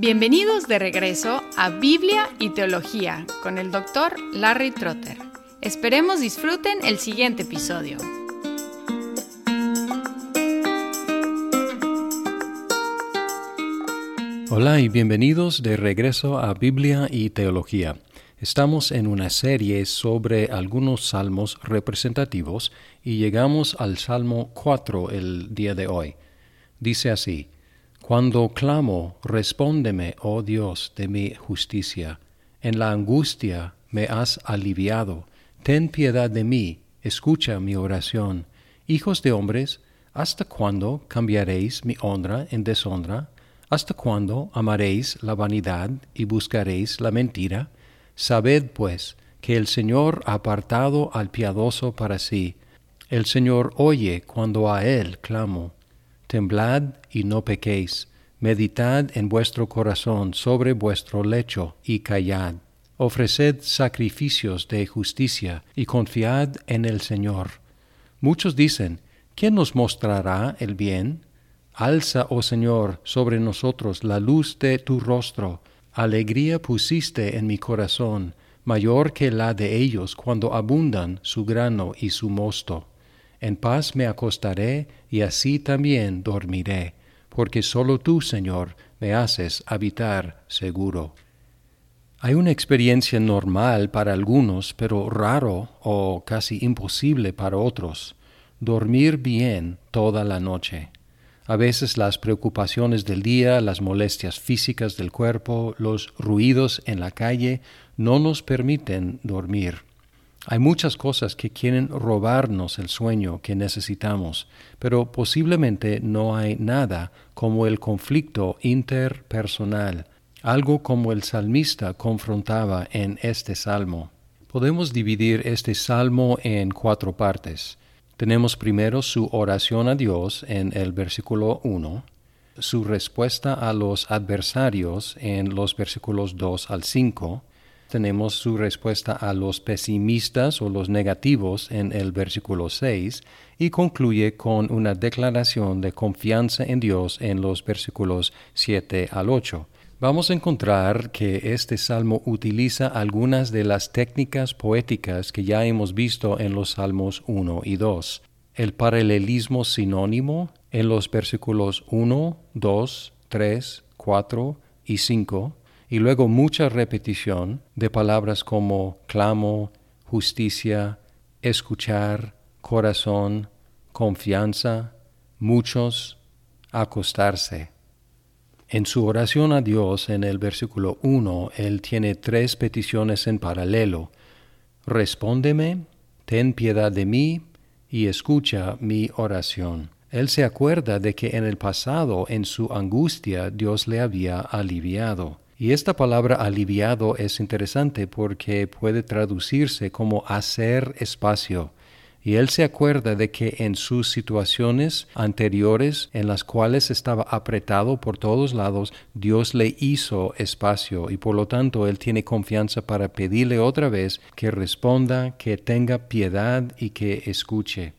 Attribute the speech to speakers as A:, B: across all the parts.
A: Bienvenidos de regreso a Biblia y Teología con el doctor Larry Trotter. Esperemos disfruten el siguiente episodio.
B: Hola y bienvenidos de regreso a Biblia y Teología. Estamos en una serie sobre algunos salmos representativos y llegamos al Salmo 4 el día de hoy. Dice así, Cuando clamo, respóndeme, oh Dios, de mi justicia. En la angustia me has aliviado. Ten piedad de mí, escucha mi oración. Hijos de hombres, ¿hasta cuándo cambiaréis mi honra en deshonra? ¿Hasta cuándo amaréis la vanidad y buscaréis la mentira? Sabed, pues, que el Señor ha apartado al piadoso para sí. El Señor oye cuando a Él clamo. Temblad y no pequéis. Meditad en vuestro corazón sobre vuestro lecho y callad. Ofreced sacrificios de justicia y confiad en el Señor. Muchos dicen, ¿quién nos mostrará el bien? Alza, oh Señor, sobre nosotros la luz de tu rostro Alegría pusiste en mi corazón, mayor que la de ellos cuando abundan su grano y su mosto. En paz me acostaré y así también dormiré, porque sólo tú, Señor, me haces habitar seguro. Hay una experiencia normal para algunos, pero raro o casi imposible para otros, dormir bien toda la noche. A veces las preocupaciones del día, las molestias físicas del cuerpo, los ruidos en la calle no nos permiten dormir. Hay muchas cosas que quieren robarnos el sueño que necesitamos, pero posiblemente no hay nada como el conflicto interpersonal, algo como el salmista confrontaba en este salmo. Podemos dividir este salmo en cuatro partes. Tenemos primero su oración a Dios en el versículo 1, su respuesta a los adversarios en los versículos 2 al 5, tenemos su respuesta a los pesimistas o los negativos en el versículo 6 y concluye con una declaración de confianza en Dios en los versículos 7 al 8 vamos a encontrar que este salmo utiliza algunas de las técnicas poéticas que ya hemos visto en los salmos 1 y 2. El paralelismo sinónimo en los versículos 1, 2, 3, 4 y 5, y luego mucha repetición de palabras como clamo, justicia, escuchar, corazón, confianza, muchos, acostarse. En su oración a Dios en el versículo 1, Él tiene tres peticiones en paralelo. Respóndeme, ten piedad de mí y escucha mi oración. Él se acuerda de que en el pasado, en su angustia, Dios le había aliviado. Y esta palabra aliviado es interesante porque puede traducirse como hacer espacio y él se acuerda de que en sus situaciones anteriores en las cuales estaba apretado por todos lados, Dios le hizo espacio y por lo tanto él tiene confianza para pedirle otra vez que responda, que tenga piedad y que escuche.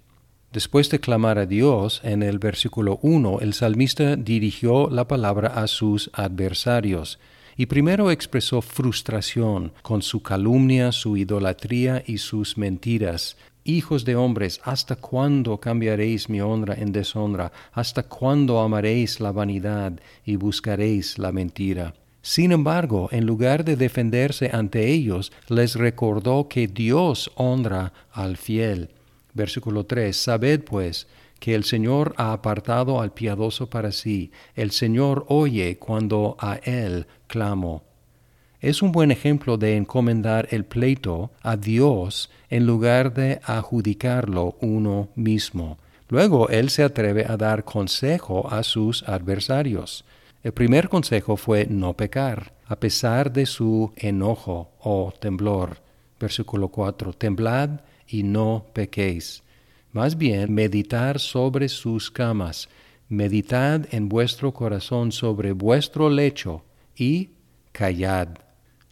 B: Después de clamar a Dios, en el versículo 1, el salmista dirigió la palabra a sus adversarios y primero expresó frustración con su calumnia, su idolatría y sus mentiras, Hijos de hombres, ¿hasta cuándo cambiaréis mi honra en deshonra? ¿Hasta cuándo amaréis la vanidad y buscaréis la mentira? Sin embargo, en lugar de defenderse ante ellos, les recordó que Dios honra al fiel. Versículo 3. Sabed pues que el Señor ha apartado al piadoso para sí, el Señor oye cuando a Él clamo es un buen ejemplo de encomendar el pleito a Dios en lugar de adjudicarlo uno mismo. Luego él se atreve a dar consejo a sus adversarios. El primer consejo fue no pecar, a pesar de su enojo o temblor. Versículo 4. Temblad y no pequéis. Más bien, meditar sobre sus camas. Meditad en vuestro corazón sobre vuestro lecho y callad.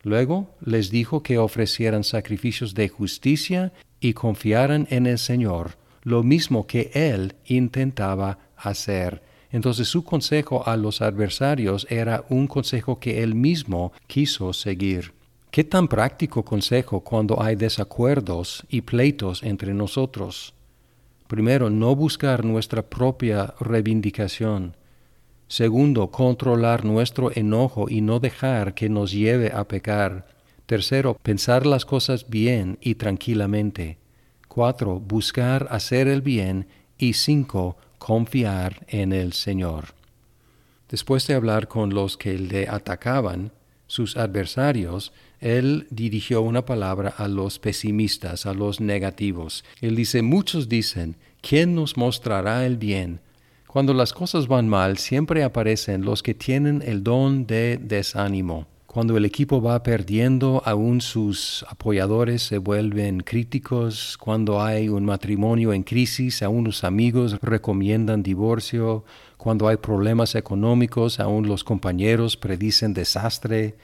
B: Luego les dijo que ofrecieran sacrificios de justicia y confiaran en el Señor, lo mismo que él intentaba hacer. Entonces su consejo a los adversarios era un consejo que él mismo quiso seguir. ¿Qué tan práctico consejo cuando hay desacuerdos y pleitos entre nosotros? Primero, no buscar nuestra propia reivindicación. Segundo, controlar nuestro enojo y no dejar que nos lleve a pecar. Tercero, pensar las cosas bien y tranquilamente. Cuatro, buscar hacer el bien. Y cinco, confiar en el Señor. Después de hablar con los que le atacaban, sus adversarios, él dirigió una palabra a los pesimistas, a los negativos. Él dice, muchos dicen, ¿quién nos mostrará el bien? Cuando las cosas van mal, siempre aparecen los que tienen el don de desánimo. Cuando el equipo va perdiendo, aún sus apoyadores se vuelven críticos. Cuando hay un matrimonio en crisis, aún los amigos recomiendan divorcio. Cuando hay problemas económicos, aún los compañeros predicen desastre.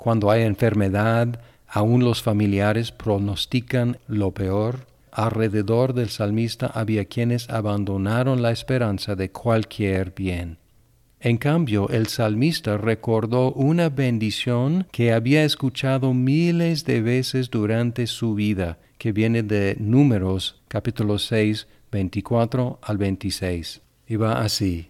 B: Cuando hay enfermedad, aún los familiares pronostican lo peor. Alrededor del salmista había quienes abandonaron la esperanza de cualquier bien. En cambio, el salmista recordó una bendición que había escuchado miles de veces durante su vida, que viene de Números capítulo 6, 24 al 26. Y va así,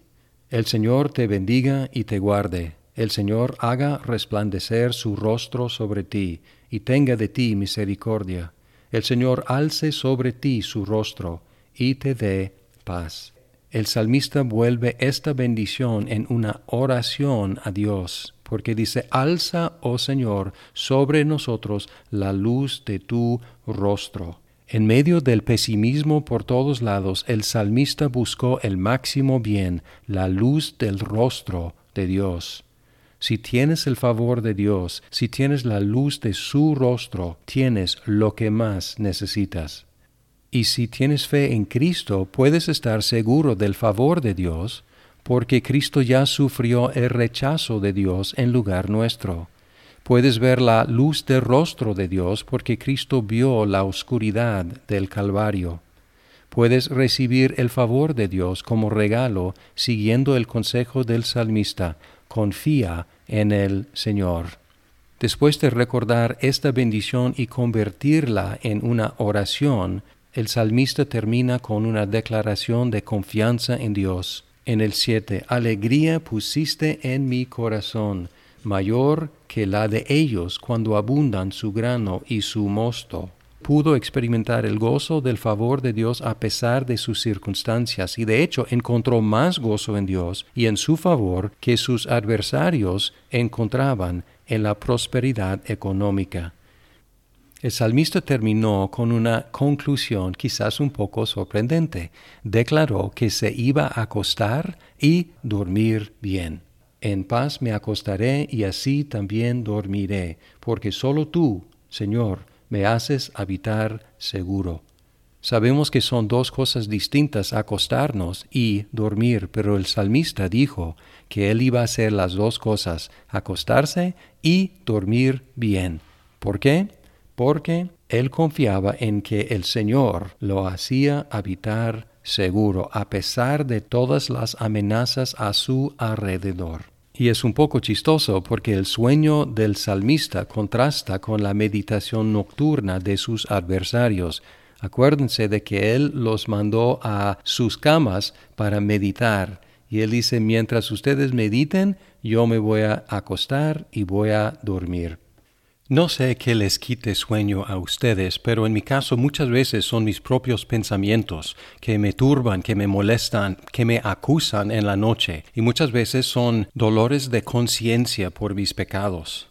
B: El Señor te bendiga y te guarde el Señor haga resplandecer su rostro sobre ti y tenga de ti misericordia. El Señor alce sobre ti su rostro y te dé paz. El salmista vuelve esta bendición en una oración a Dios, porque dice, Alza, oh Señor, sobre nosotros la luz de tu rostro. En medio del pesimismo por todos lados, el salmista buscó el máximo bien, la luz del rostro de Dios. Si tienes el favor de Dios, si tienes la luz de su rostro, tienes lo que más necesitas. Y si tienes fe en Cristo, puedes estar seguro del favor de Dios, porque Cristo ya sufrió el rechazo de Dios en lugar nuestro. Puedes ver la luz del rostro de Dios porque Cristo vio la oscuridad del Calvario. Puedes recibir el favor de Dios como regalo siguiendo el consejo del salmista, confía en el Señor. Después de recordar esta bendición y convertirla en una oración, el salmista termina con una declaración de confianza en Dios. En el 7, alegría pusiste en mi corazón, mayor que la de ellos cuando abundan su grano y su mosto pudo experimentar el gozo del favor de Dios a pesar de sus circunstancias y de hecho encontró más gozo en Dios y en su favor que sus adversarios encontraban en la prosperidad económica. El salmista terminó con una conclusión quizás un poco sorprendente. Declaró que se iba a acostar y dormir bien. En paz me acostaré y así también dormiré, porque solo tú, Señor, me haces habitar seguro. Sabemos que son dos cosas distintas acostarnos y dormir, pero el salmista dijo que él iba a hacer las dos cosas, acostarse y dormir bien. ¿Por qué? Porque él confiaba en que el Señor lo hacía habitar seguro, a pesar de todas las amenazas a su alrededor. Y es un poco chistoso porque el sueño del salmista contrasta con la meditación nocturna de sus adversarios. Acuérdense de que él los mandó a sus camas para meditar. Y él dice, mientras ustedes mediten, yo me voy a acostar y voy a dormir. No sé qué les quite sueño a ustedes, pero en mi caso muchas veces son mis propios pensamientos que me turban, que me molestan, que me acusan en la noche, y muchas veces son dolores de conciencia por mis pecados.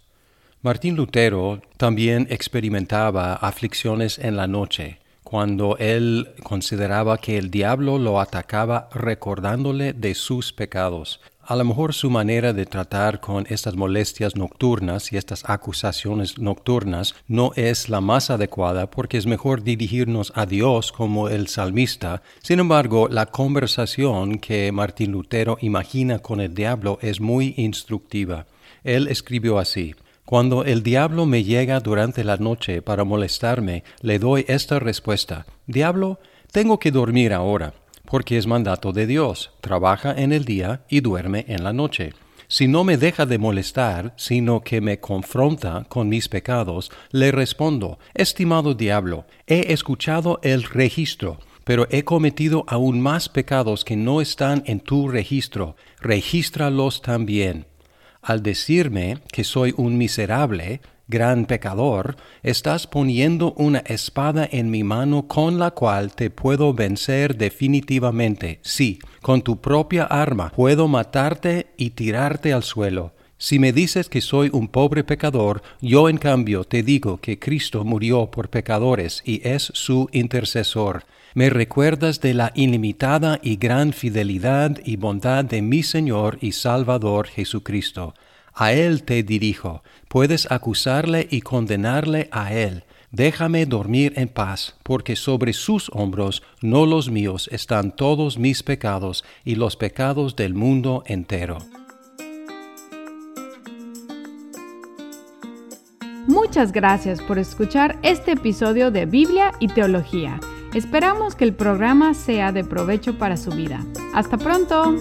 B: Martín Lutero también experimentaba aflicciones en la noche, cuando él consideraba que el diablo lo atacaba recordándole de sus pecados, a lo mejor su manera de tratar con estas molestias nocturnas y estas acusaciones nocturnas no es la más adecuada porque es mejor dirigirnos a Dios como el salmista. Sin embargo, la conversación que Martín Lutero imagina con el diablo es muy instructiva. Él escribió así. Cuando el diablo me llega durante la noche para molestarme, le doy esta respuesta. Diablo, tengo que dormir ahora porque es mandato de Dios, trabaja en el día y duerme en la noche. Si no me deja de molestar, sino que me confronta con mis pecados, le respondo, Estimado diablo, he escuchado el registro, pero he cometido aún más pecados que no están en tu registro, regístralos también. Al decirme que soy un miserable, gran pecador, estás poniendo una espada en mi mano con la cual te puedo vencer definitivamente. Sí, con tu propia arma puedo matarte y tirarte al suelo. Si me dices que soy un pobre pecador, yo en cambio te digo que Cristo murió por pecadores y es su intercesor. Me recuerdas de la ilimitada y gran fidelidad y bondad de mi Señor y Salvador Jesucristo. A Él te dirijo, puedes acusarle y condenarle a Él. Déjame dormir en paz, porque sobre sus hombros, no los míos, están todos mis pecados y los pecados del mundo entero.
A: Muchas gracias por escuchar este episodio de Biblia y Teología. Esperamos que el programa sea de provecho para su vida. Hasta pronto.